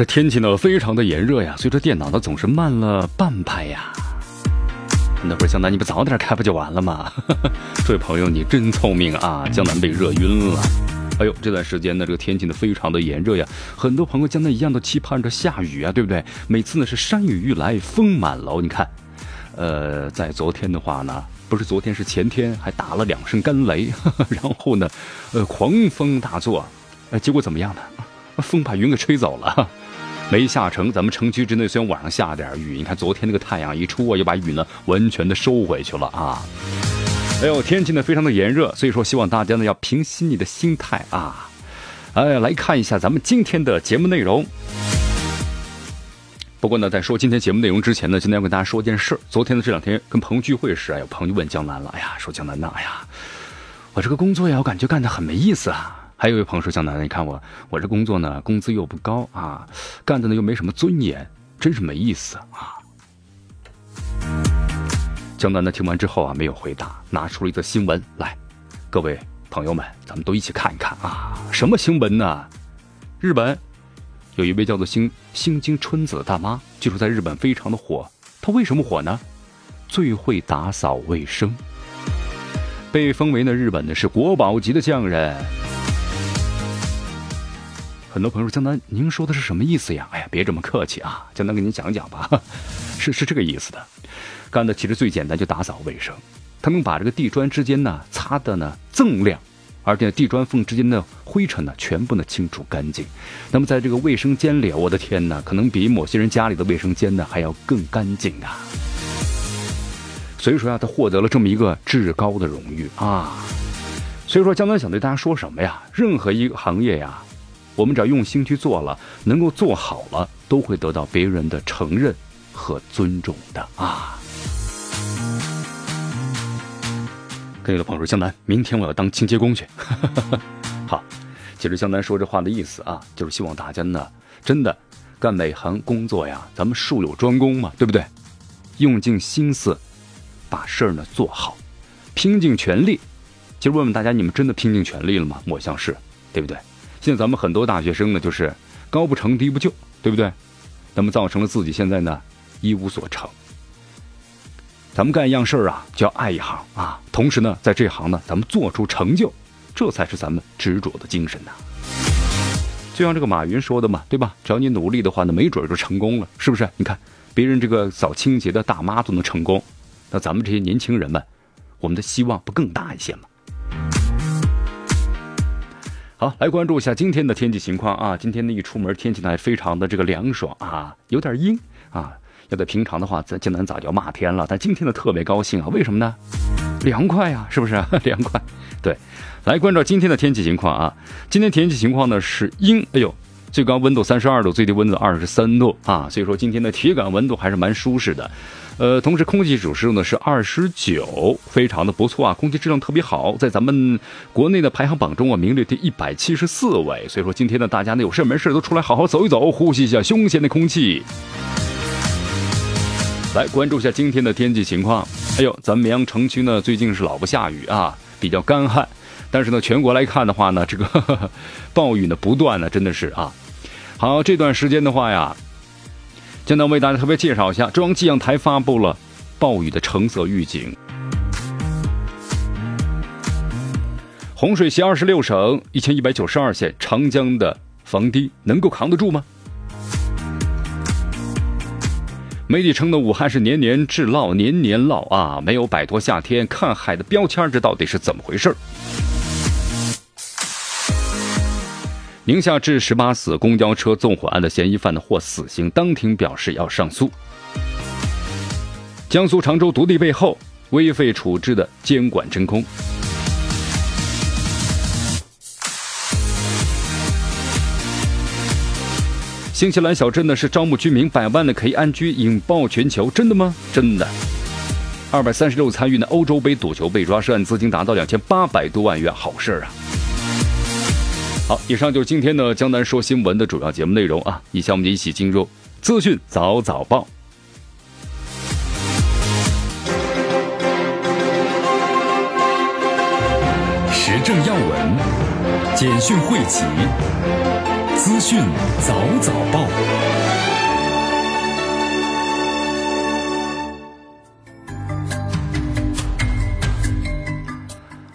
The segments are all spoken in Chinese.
这天气呢非常的炎热呀，所以这电脑呢总是慢了半拍呀。那会儿江南，你不早点开不就完了吗？这位朋友，你真聪明啊！江南被热晕了。哎呦，这段时间呢，这个天气呢非常的炎热呀，很多朋友江南一样都期盼着下雨啊，对不对？每次呢是山雨欲来风满楼，你看，呃，在昨天的话呢，不是昨天是前天，还打了两声干雷，然后呢，呃，狂风大作，呃，结果怎么样呢？风把云给吹走了，没下成。咱们城区之内虽然晚上下点雨，你看昨天那个太阳一出啊，又把雨呢完全的收回去了啊。哎呦，天气呢非常的炎热，所以说希望大家呢要平息你的心态啊。哎，来看一下咱们今天的节目内容。不过呢，在说今天节目内容之前呢，今天要跟大家说件事昨天的这两天跟朋友聚会时啊，有朋友就问江南了，哎呀，说江南呐，哎呀，我这个工作呀，我感觉干的很没意思啊。还有一位朋友说：“江南，你看我，我这工作呢，工资又不高啊，干的呢又没什么尊严，真是没意思啊。”江南呢听完之后啊，没有回答，拿出了一则新闻来，各位朋友们，咱们都一起看一看啊，什么新闻呢？日本有一位叫做星星京春子的大妈，据说在日本非常的火，她为什么火呢？最会打扫卫生，被封为呢日本的是国宝级的匠人。很多朋友说：“江南，您说的是什么意思呀？”哎呀，别这么客气啊，江南给您讲讲吧。是是这个意思的，干的其实最简单，就打扫卫生。他们把这个地砖之间呢擦的呢锃亮，而且地砖缝之间的灰尘呢全部呢清除干净。那么在这个卫生间里，我的天哪，可能比某些人家里的卫生间呢还要更干净啊。所以说呀，他获得了这么一个至高的荣誉啊。所以说，江南想对大家说什么呀？任何一个行业呀。我们只要用心去做了，能够做好了，都会得到别人的承认和尊重的啊！跟有的朋友说：“江南，明天我要当清洁工去。”好，其实江南说这话的意思啊，就是希望大家呢，真的干每行工作呀，咱们术有专攻嘛，对不对？用尽心思把事儿呢做好，拼尽全力。其实问问大家，你们真的拼尽全力了吗？我像是，对不对？现在咱们很多大学生呢，就是高不成低不就，对不对？那么造成了自己现在呢一无所成。咱们干一样事儿啊，就要爱一行啊，同时呢，在这行呢，咱们做出成就，这才是咱们执着的精神呐。就像这个马云说的嘛，对吧？只要你努力的话呢，没准就成功了，是不是？你看别人这个扫清洁的大妈都能成功，那咱们这些年轻人们，我们的希望不更大一些吗？好，来关注一下今天的天气情况啊！今天呢一出门，天气呢非常的这个凉爽啊，有点阴啊。要在平常的话，咱江南早就骂天了，但今天呢特别高兴啊！为什么呢？凉快呀，是不是？凉快。对，来关注今天的天气情况啊！今天天气情况呢是阴，哎呦，最高温度三十二度，最低温度二十三度啊，所以说今天的体感温度还是蛮舒适的。呃，同时空气指数呢是二十九，非常的不错啊，空气质量特别好，在咱们国内的排行榜中啊名列第一百七十四位。所以说今天呢，大家呢有事没事都出来好好走一走，呼吸一下新鲜的空气。来关注一下今天的天气情况。哎呦，咱们绵阳城区呢最近是老不下雨啊，比较干旱。但是呢，全国来看的话呢，这个 暴雨呢不断呢，真的是啊。好，这段时间的话呀。现在为大家特别介绍一下，中央气象台发布了暴雨的橙色预警。洪水袭二十六省一千一百九十二县，长江的防堤能够扛得住吗？媒体称的武汉是年年治涝，年年涝啊，没有摆脱夏天看海的标签，这到底是怎么回事？宁夏致十八死公交车纵火案的嫌疑犯呢获死刑，当庭表示要上诉。江苏常州独立背后危废处置的监管真空。新西兰小镇呢是招募居民，百万的可以安居，引爆全球，真的吗？真的。二百三十六参与呢欧洲杯赌球被抓，涉案资金达到两千八百多万元，好事儿啊！好，以上就是今天的江南说新闻的主要节目内容啊。以下我们就一起进入资讯早早报，时政要闻，简讯汇集。资讯早早报，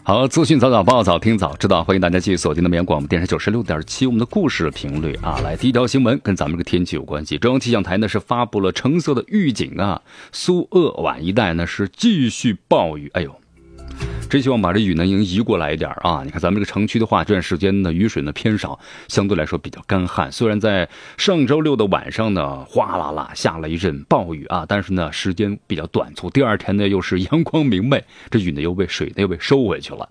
好，资讯早早报，早听早知道，欢迎大家继续锁定的绵阳广播电视九十六点七，我们的故事频率啊，来第一条新闻跟咱们这个天气有关系，中央气象台呢是发布了橙色的预警啊，苏鄂皖一带呢是继续暴雨，哎呦。真希望把这雨呢，已经移过来一点啊！你看咱们这个城区的话，这段时间呢雨水呢偏少，相对来说比较干旱。虽然在上周六的晚上呢，哗啦啦下了一阵暴雨啊，但是呢时间比较短促。第二天呢又是阳光明媚，这雨呢又被水呢又被收回去了。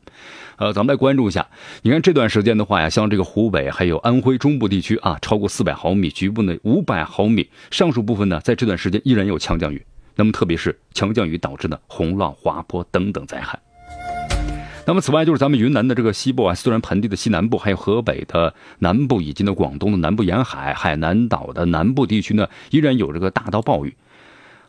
呃，咱们来关注一下，你看这段时间的话呀，像这个湖北还有安徽中部地区啊，超过四百毫米，局部呢五百毫米，上述部分呢在这段时间依然有强降雨。那么特别是强降雨导致的洪涝、滑坡等等灾害。那么，此外就是咱们云南的这个西部啊，虽然盆地的西南部，还有河北的南部，以及呢广东的南部沿海、海南岛的南部地区呢，依然有这个大到暴雨。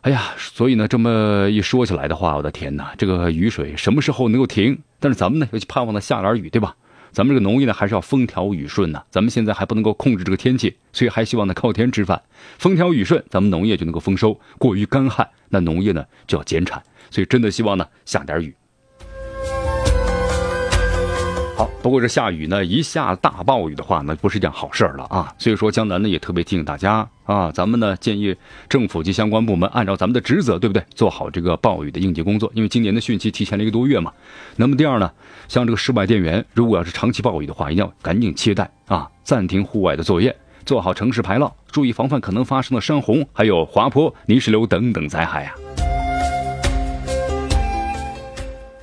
哎呀，所以呢，这么一说起来的话，我的天哪，这个雨水什么时候能够停？但是咱们呢，又去盼望它下点雨，对吧？咱们这个农业呢，还是要风调雨顺呐。咱们现在还不能够控制这个天气，所以还希望呢靠天吃饭。风调雨顺，咱们农业就能够丰收；过于干旱，那农业呢就要减产。所以真的希望呢下点雨。好，不过这下雨呢，一下大暴雨的话，那不是一件好事了啊。所以说，江南呢也特别提醒大家啊，咱们呢建议政府及相关部门按照咱们的职责，对不对？做好这个暴雨的应急工作。因为今年的汛期提前了一个多月嘛。那么第二呢，像这个室外电源，如果要是长期暴雨的话，一定要赶紧切断啊，暂停户外的作业，做好城市排涝，注意防范可能发生的山洪、还有滑坡、泥石流等等灾害呀。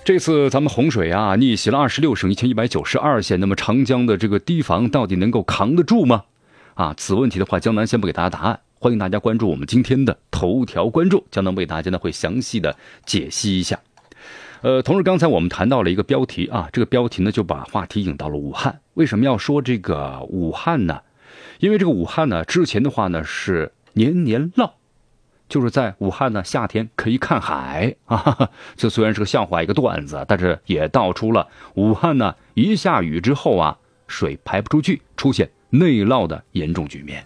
这次咱们洪水啊，逆袭了二十六省一千一百九十二县，那么长江的这个堤防到底能够扛得住吗？啊，此问题的话，江南先不给大家答案，欢迎大家关注我们今天的头条关注，江南为大家呢会详细的解析一下。呃，同时刚才我们谈到了一个标题啊，这个标题呢就把话题引到了武汉。为什么要说这个武汉呢？因为这个武汉呢，之前的话呢是年年涝。就是在武汉呢，夏天可以看海 啊。这虽然是个笑话，一个段子，但是也道出了武汉呢一下雨之后啊，水排不出去，出现内涝的严重局面。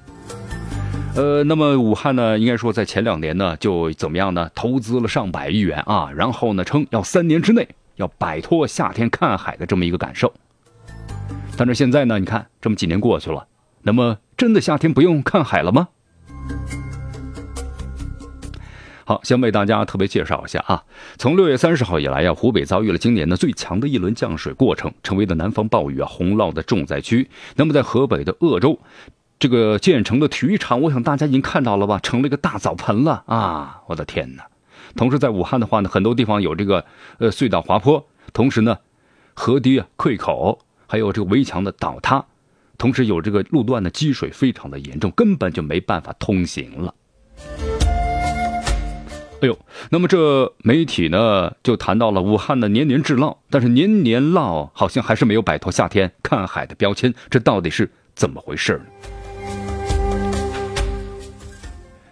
呃，那么武汉呢，应该说在前两年呢，就怎么样呢？投资了上百亿元啊，然后呢，称要三年之内要摆脱夏天看海的这么一个感受。但是现在呢，你看这么几年过去了，那么真的夏天不用看海了吗？好，先为大家特别介绍一下啊。从六月三十号以来呀，湖北遭遇了今年的最强的一轮降水过程，成为了南方暴雨啊洪涝的重灾区。那么在河北的鄂州，这个建成的体育场，我想大家已经看到了吧，成了一个大澡盆了啊！我的天哪！同时在武汉的话呢，很多地方有这个呃隧道滑坡，同时呢，河堤溃口，还有这个围墙的倒塌，同时有这个路段的积水非常的严重，根本就没办法通行了。哎呦，那么这媒体呢就谈到了武汉的年年制涝，但是年年涝好像还是没有摆脱夏天看海的标签，这到底是怎么回事呢？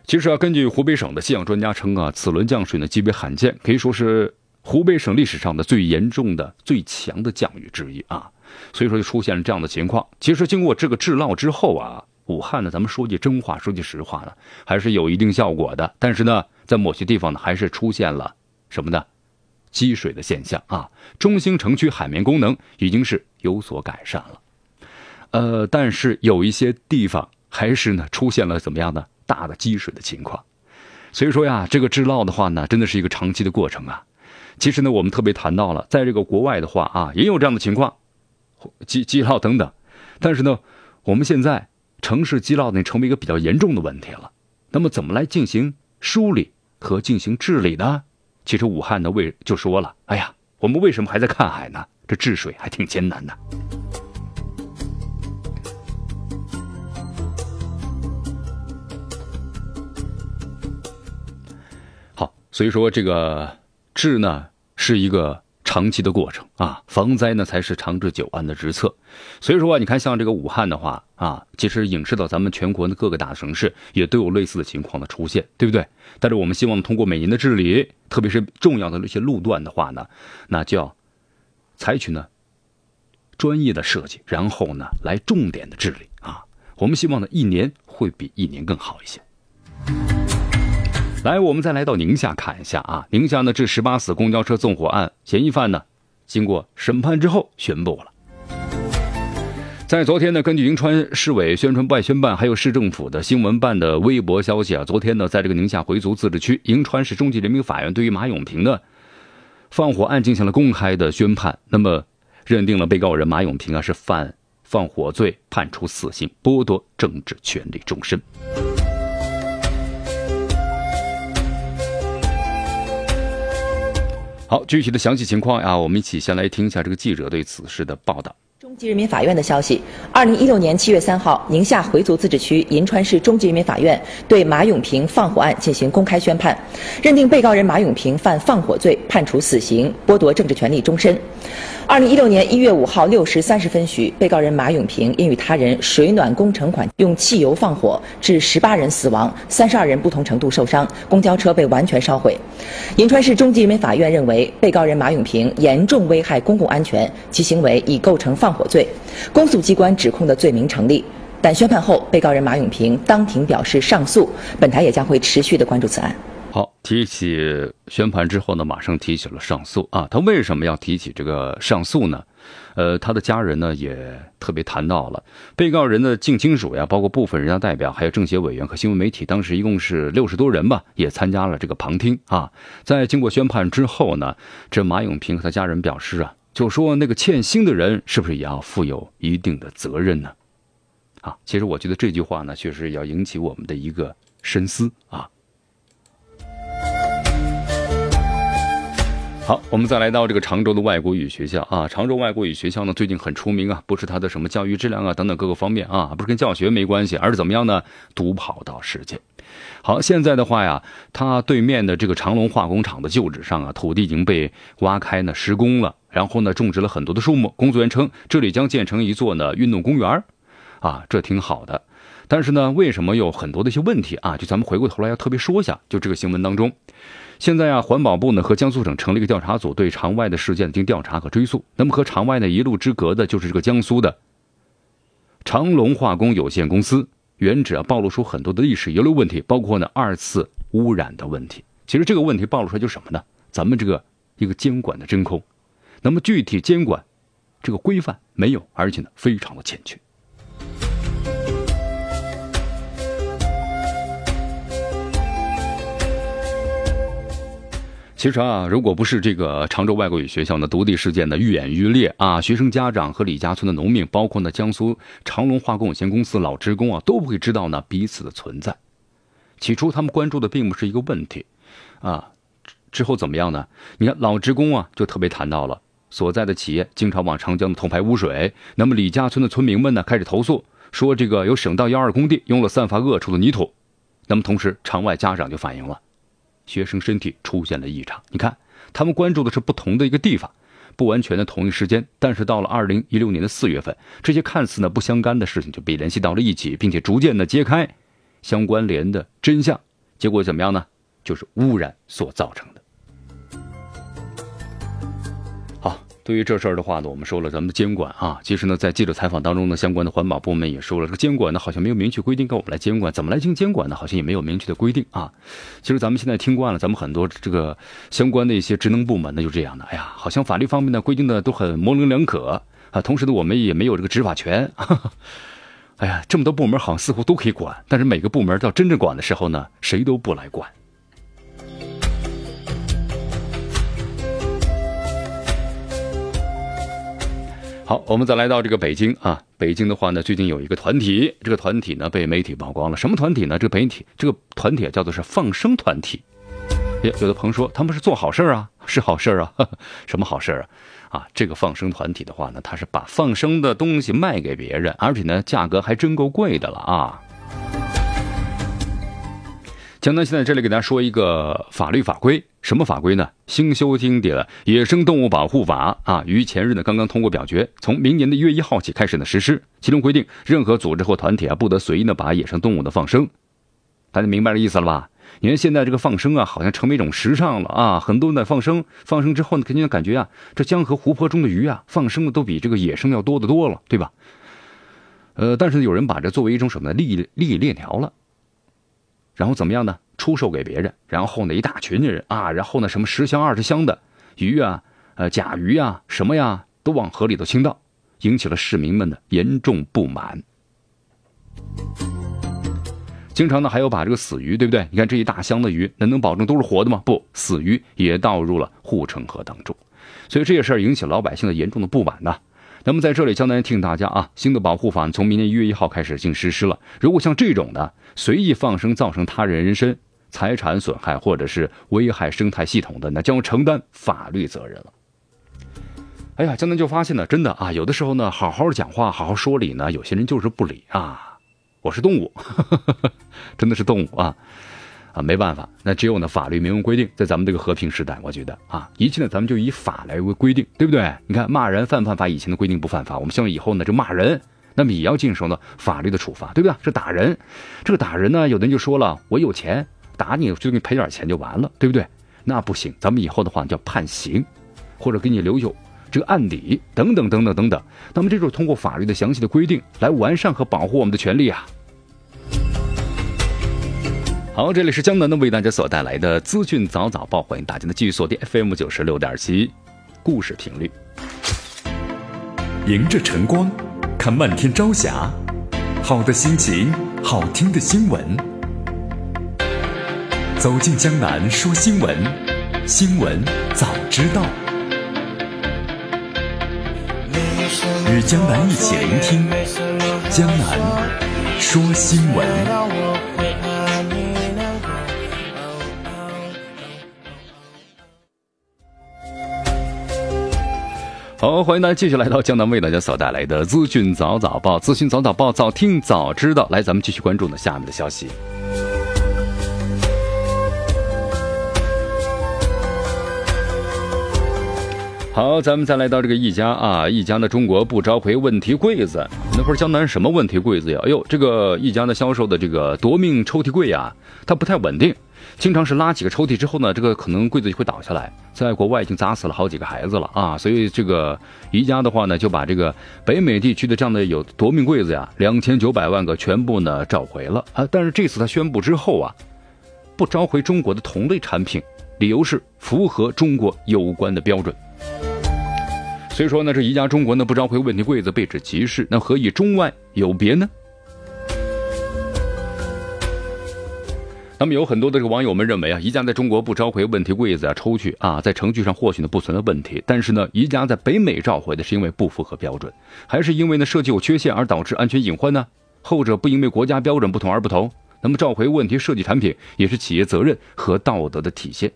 其实啊，根据湖北省的气象专家称啊，此轮降水呢极为罕见，可以说是湖北省历史上的最严重的、最强的降雨之一啊，所以说就出现了这样的情况。其实经过这个制涝之后啊。武汉呢，咱们说句真话，说句实话呢，还是有一定效果的。但是呢，在某些地方呢，还是出现了什么呢？积水的现象啊。中兴城区海绵功能已经是有所改善了，呃，但是有一些地方还是呢出现了怎么样的大的积水的情况。所以说呀，这个治涝的话呢，真的是一个长期的过程啊。其实呢，我们特别谈到了，在这个国外的话啊，也有这样的情况，积积涝等等。但是呢，我们现在。城市积涝呢，成为一个比较严重的问题了。那么，怎么来进行梳理和进行治理呢？其实武汉呢为就说了，哎呀，我们为什么还在看海呢？这治水还挺艰难的。好，所以说这个治呢是一个。长期的过程啊，防灾呢才是长治久安的之策。所以说啊，你看像这个武汉的话啊，其实影视到咱们全国的各个大城市也都有类似的情况的出现，对不对？但是我们希望通过每年的治理，特别是重要的那些路段的话呢，那就要采取呢专业的设计，然后呢来重点的治理啊。我们希望呢一年会比一年更好一些。来，我们再来到宁夏看一下啊。宁夏呢，这十八死公交车纵火案嫌疑犯呢，经过审判之后宣布了。在昨天呢，根据银川市委宣传办、宣办还有市政府的新闻办的微博消息啊，昨天呢，在这个宁夏回族自治区银川市中级人民法院对于马永平的放火案进行了公开的宣判，那么认定了被告人马永平啊是犯放火罪，判处死刑，剥夺政治权利终身。好，具体的详细情况呀，我们一起先来听一下这个记者对此事的报道。级人民法院的消息：二零一六年七月三号，宁夏回族自治区银川市中级人民法院对马永平放火案进行公开宣判，认定被告人马永平犯放火罪，判处死刑，剥夺政治权利终身。二零一六年一月五号六时三十分许，被告人马永平因与他人水暖工程款用汽油放火，致十八人死亡，三十二人不同程度受伤，公交车被完全烧毁。银川市中级人民法院认为，被告人马永平严重危害公共安全，其行为已构成放火罪，公诉机关指控的罪名成立。但宣判后，被告人马永平当庭表示上诉，本台也将会持续的关注此案。好，提起宣判之后呢，马上提起了上诉啊。他为什么要提起这个上诉呢？呃，他的家人呢也特别谈到了被告人的近亲属呀，包括部分人大代表，还有政协委员和新闻媒体，当时一共是六十多人吧，也参加了这个旁听啊。在经过宣判之后呢，这马永平和他家人表示啊，就说那个欠薪的人是不是也要负有一定的责任呢？啊，其实我觉得这句话呢，确实要引起我们的一个深思啊。好，我们再来到这个常州的外国语学校啊。常州外国语学校呢，最近很出名啊，不是它的什么教育质量啊等等各个方面啊，不是跟教学没关系，而是怎么样呢？独跑到世界。好，现在的话呀，它对面的这个长隆化工厂的旧址上啊，土地已经被挖开呢，施工了，然后呢，种植了很多的树木。工作人员称，这里将建成一座呢运动公园啊，这挺好的。但是呢，为什么有很多的一些问题啊？就咱们回过头来要特别说一下，就这个新闻当中。现在啊，环保部呢和江苏省成立一个调查组，对场外的事件进行调查和追溯。那么和场外呢一路之隔的就是这个江苏的长隆化工有限公司，原址啊暴露出很多的历史遗留问题，包括呢二次污染的问题。其实这个问题暴露出来就是什么呢？咱们这个一个监管的真空，那么具体监管这个规范没有，而且呢非常的欠缺。其实啊，如果不是这个常州外国语学校呢独立事件的愈演愈烈啊，学生家长和李家村的农民，包括呢江苏长隆化工有限公司老职工啊，都不会知道呢彼此的存在。起初他们关注的并不是一个问题，啊，之后怎么样呢？你看老职工啊，就特别谈到了所在的企业经常往长江的头排污水。那么李家村的村民们呢，开始投诉说这个有省道幺二工地用了散发恶臭的泥土。那么同时场外家长就反映了。学生身体出现了异常，你看，他们关注的是不同的一个地方，不完全的同一时间，但是到了二零一六年的四月份，这些看似呢不相干的事情就被联系到了一起，并且逐渐的揭开相关联的真相，结果怎么样呢？就是污染所造成。对于这事儿的话呢，我们说了咱们的监管啊，其实呢，在记者采访当中呢，相关的环保部门也说了，这个监管呢好像没有明确规定，跟我们来监管，怎么来进行监管呢？好像也没有明确的规定啊。其实咱们现在听惯了，咱们很多这个相关的一些职能部门呢，就这样的，哎呀，好像法律方面呢规定的都很模棱两可啊，同时呢，我们也没有这个执法权。哎呀，这么多部门好像似乎都可以管，但是每个部门到真正管的时候呢，谁都不来管。好，我们再来到这个北京啊。北京的话呢，最近有一个团体，这个团体呢被媒体曝光了。什么团体呢？这个媒体这个团体叫做是放生团体。有的朋友说他们是做好事啊，是好事啊，什么好事啊？啊，这个放生团体的话呢，他是把放生的东西卖给别人，而且呢，价格还真够贵的了啊。江南现在这里给大家说一个法律法规，什么法规呢？新修订的《野生动物保护法》啊，于前日呢刚刚通过表决，从明年的一月一号起开始呢实施。其中规定，任何组织或团体啊，不得随意的把野生动物的放生。大家明白这意思了吧？你看现在这个放生啊，好像成为一种时尚了啊，很多人在放生，放生之后呢，肯定感觉啊，这江河湖泊中的鱼啊，放生的都比这个野生要多得多了，对吧？呃，但是有人把这作为一种什么利益利益链条了。然后怎么样呢？出售给别人，然后呢，一大群的人啊，然后呢，什么十箱二十箱的鱼啊，呃，甲鱼啊，什么呀，都往河里头倾倒，引起了市民们的严重不满。经常呢，还有把这个死鱼，对不对？你看这一大箱的鱼，那能保证都是活的吗？不，死鱼也倒入了护城河当中，所以这些事儿引起老百姓的严重的不满呐。那么在这里，江南提醒大家啊，新的保护法从明年一月一号开始进行实施了。如果像这种的随意放生造成他人人身、财产损害，或者是危害生态系统的，那将承担法律责任了。哎呀，江南就发现呢，真的啊，有的时候呢，好好讲话、好好说理呢，有些人就是不理啊。我是动物，真的是动物啊。啊，没办法，那只有呢法律明文规定，在咱们这个和平时代，我觉得啊，一切呢咱们就以法来为规定，对不对？你看骂人犯不犯法？以前的规定不犯法，我们希望以后呢就骂人，那么也要进行呢法律的处罚，对不对？是打人，这个打人呢，有的人就说了，我有钱打你，就给你赔点钱就完了，对不对？那不行，咱们以后的话叫判刑，或者给你留有这个案底，等等等等等等。那么这就是通过法律的详细的规定来完善和保护我们的权利啊。好，这里是江南的为大家所带来的资讯早早报，欢迎大家的继续锁定 FM 九十六点七，故事频率。迎着晨光，看漫天朝霞，好的心情，好听的新闻。走进江南说新闻，新闻早知道。与江南一起聆听江南说新闻。好，欢迎大家继续来到江南为大家所带来的资讯早早报，资讯早早报，早听早知道。来，咱们继续关注呢下面的消息。好，咱们再来到这个一家啊，一家的中国不召回问题柜子，那会儿江南什么问题柜子呀？哎呦，这个一家的销售的这个夺命抽屉柜呀，它不太稳定。经常是拉几个抽屉之后呢，这个可能柜子就会倒下来。在国外已经砸死了好几个孩子了啊！所以这个宜家的话呢，就把这个北美地区的这样的有夺命柜子呀，两千九百万个全部呢召回了啊。但是这次他宣布之后啊，不召回中国的同类产品，理由是符合中国有关的标准。所以说呢，这宜家中国呢不召回问题柜子，被指歧视，那何以中外有别呢？那么有很多的这个网友们认为啊，宜家在中国不召回问题柜子啊、抽去啊，在程序上或许呢不存在问题，但是呢，宜家在北美召回的是因为不符合标准，还是因为呢设计有缺陷而导致安全隐患呢？后者不因为国家标准不同而不同，那么召回问题设计产品也是企业责任和道德的体现。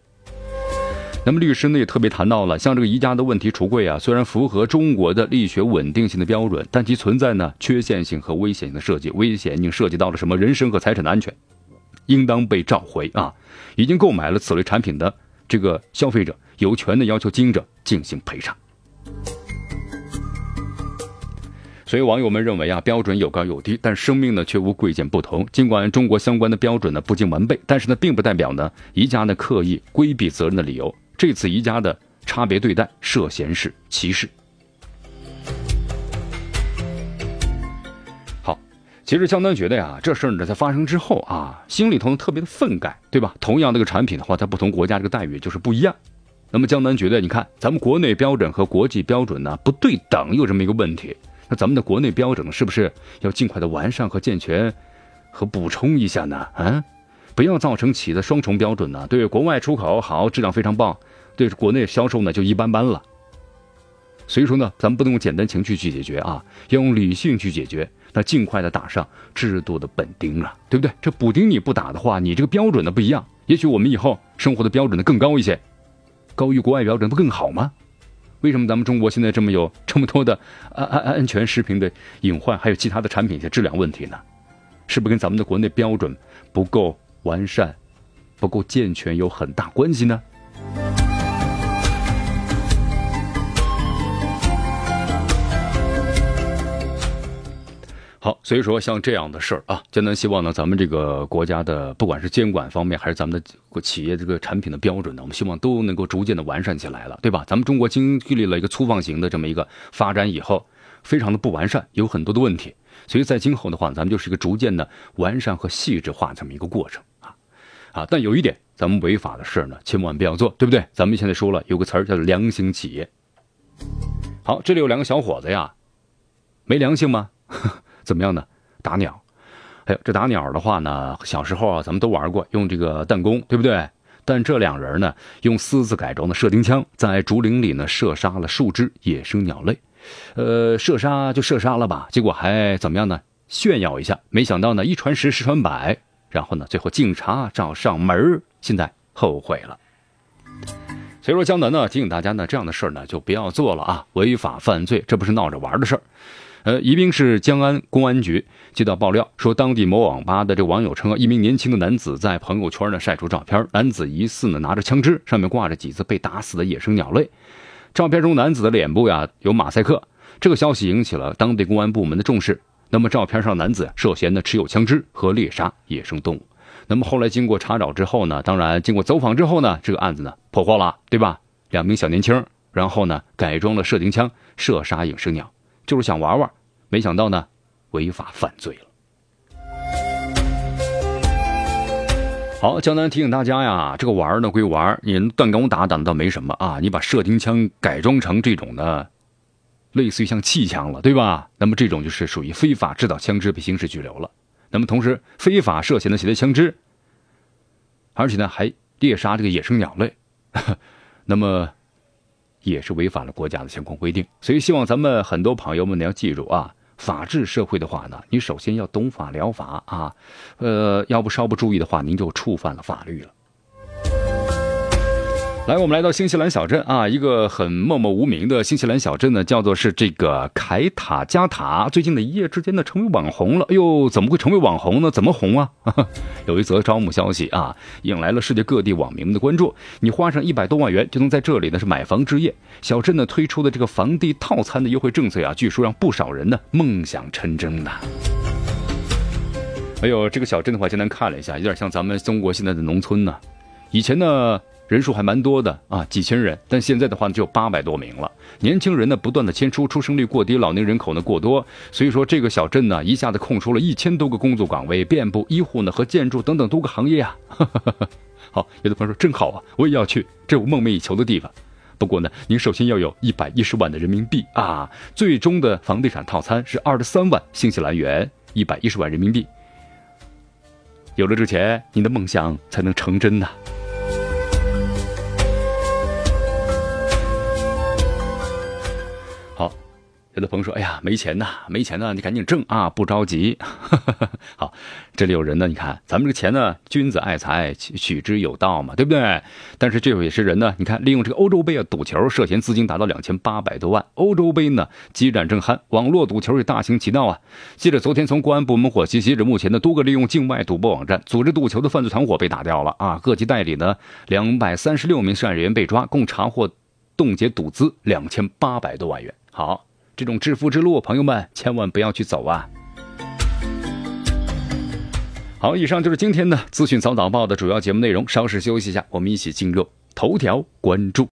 那么律师呢也特别谈到了，像这个宜家的问题橱柜啊，虽然符合中国的力学稳定性的标准，但其存在呢缺陷性和危险性的设计，危险性涉及到了什么人身和财产的安全。应当被召回啊！已经购买了此类产品的这个消费者有权的要求经营者进行赔偿。所以网友们认为啊，标准有高有低，但生命呢却无贵贱不同。尽管中国相关的标准呢不尽完备，但是呢并不代表呢宜家呢刻意规避责任的理由。这次宜家的差别对待涉嫌是歧视。好其实江南觉得呀，这事儿呢在发生之后啊，心里头特别的愤慨，对吧？同样这个产品的话，在不同国家这个待遇就是不一样。那么江南觉得，你看咱们国内标准和国际标准呢不对等，有这么一个问题。那咱们的国内标准是不是要尽快的完善和健全和补充一下呢？啊，不要造成企业的双重标准呢？对国外出口好，质量非常棒，对国内销售呢就一般般了。所以说呢，咱们不能用简单情绪去解决啊，要用理性去解决。那尽快的打上制度的本钉啊，对不对？这补丁你不打的话，你这个标准呢不一样，也许我们以后生活的标准呢更高一些，高于国外标准不更好吗？为什么咱们中国现在这么有 这么多的安安安全食品的隐患，还有其他的产品的质量问题呢？是不是跟咱们的国内标准不够完善、不够健全有很大关系呢？好，所以说像这样的事儿啊，江南希望呢，咱们这个国家的不管是监管方面，还是咱们的企业这个产品的标准呢，我们希望都能够逐渐的完善起来了，对吧？咱们中国经历了一个粗放型的这么一个发展以后，非常的不完善，有很多的问题，所以在今后的话，咱们就是一个逐渐的完善和细致化这么一个过程啊！但有一点，咱们违法的事呢，千万不要做，对不对？咱们现在说了有个词儿叫做良心企业。好，这里有两个小伙子呀，没良心吗？怎么样呢？打鸟，哎呦，这打鸟的话呢，小时候啊，咱们都玩过，用这个弹弓，对不对？但这两人呢，用私自改装的射钉枪，在竹林里呢射杀了数只野生鸟类，呃，射杀就射杀了吧，结果还怎么样呢？炫耀一下，没想到呢，一传十，十传百，然后呢，最后警察找上门，现在后悔了。所以说，江南呢提醒大家呢，这样的事儿呢就不要做了啊，违法犯罪，这不是闹着玩的事儿。呃，宜宾市江安公安局接到爆料，说当地某网吧的这网友称，一名年轻的男子在朋友圈呢晒出照片，男子疑似呢拿着枪支，上面挂着几只被打死的野生鸟类。照片中男子的脸部呀有马赛克，这个消息引起了当地公安部门的重视。那么照片上男子涉嫌呢持有枪支和猎杀野生动物。那么后来经过查找之后呢，当然经过走访之后呢，这个案子呢破获了，对吧？两名小年轻，然后呢改装了射钉枪射杀野生鸟。就是想玩玩，没想到呢，违法犯罪了。好，江南提醒大家呀，这个玩呢归玩，你断弓打打倒没什么啊，你把射钉枪改装成这种的，类似于像气枪了，对吧？那么这种就是属于非法制造枪支，被刑事拘留了。那么同时，非法涉嫌的携带枪支，而且呢还猎杀这个野生鸟类，那么。也是违反了国家的相关规定，所以希望咱们很多朋友们呢要记住啊，法治社会的话呢，你首先要懂法疗法啊，呃，要不稍不注意的话，您就触犯了法律了。来，我们来到新西兰小镇啊，一个很默默无名的新西兰小镇呢，叫做是这个凯塔加塔。最近呢，一夜之间呢，成为网红了。哎呦，怎么会成为网红呢？怎么红啊？有一则招募消息啊，引来了世界各地网民们的关注。你花上一百多万元，就能在这里呢是买房置业。小镇呢推出的这个房地套餐的优惠政策呀，据说让不少人呢梦想成真呐。哎呦，这个小镇的话，简单看了一下，有点像咱们中国现在的农村呢。以前呢。人数还蛮多的啊，几千人，但现在的话呢，只有八百多名了。年轻人呢不断的迁出，出生率过低，老龄人口呢过多，所以说这个小镇呢一下子空出了一千多个工作岗位，遍布医护呢和建筑等等多个行业啊。好，有的朋友说真好啊，我也要去，这我梦寐以求的地方。不过呢，您首先要有一百一十万的人民币啊，最终的房地产套餐是二十三万新西兰元，一百一十万人民币。有了这钱，您的梦想才能成真呐。有的朋友说：“哎呀，没钱呐，没钱呐，你赶紧挣啊，不着急。”好，这里有人呢，你看咱们这个钱呢，君子爱财，取之有道嘛，对不对？但是这位也是人呢，你看利用这个欧洲杯啊赌球，涉嫌资金达到两千八百多万。欧洲杯呢，激战正酣，网络赌球也大行其道啊。记者昨天从公安部门获悉，截止目前呢，多个利用境外赌博网站组织赌球的犯罪团伙被打掉了啊。各级代理呢，两百三十六名涉案人员被抓，共查获冻结赌资两千八百多万元。好。这种致富之路，朋友们千万不要去走啊！好，以上就是今天的资讯早早报的主要节目内容。稍事休息一下，我们一起进入头条关注。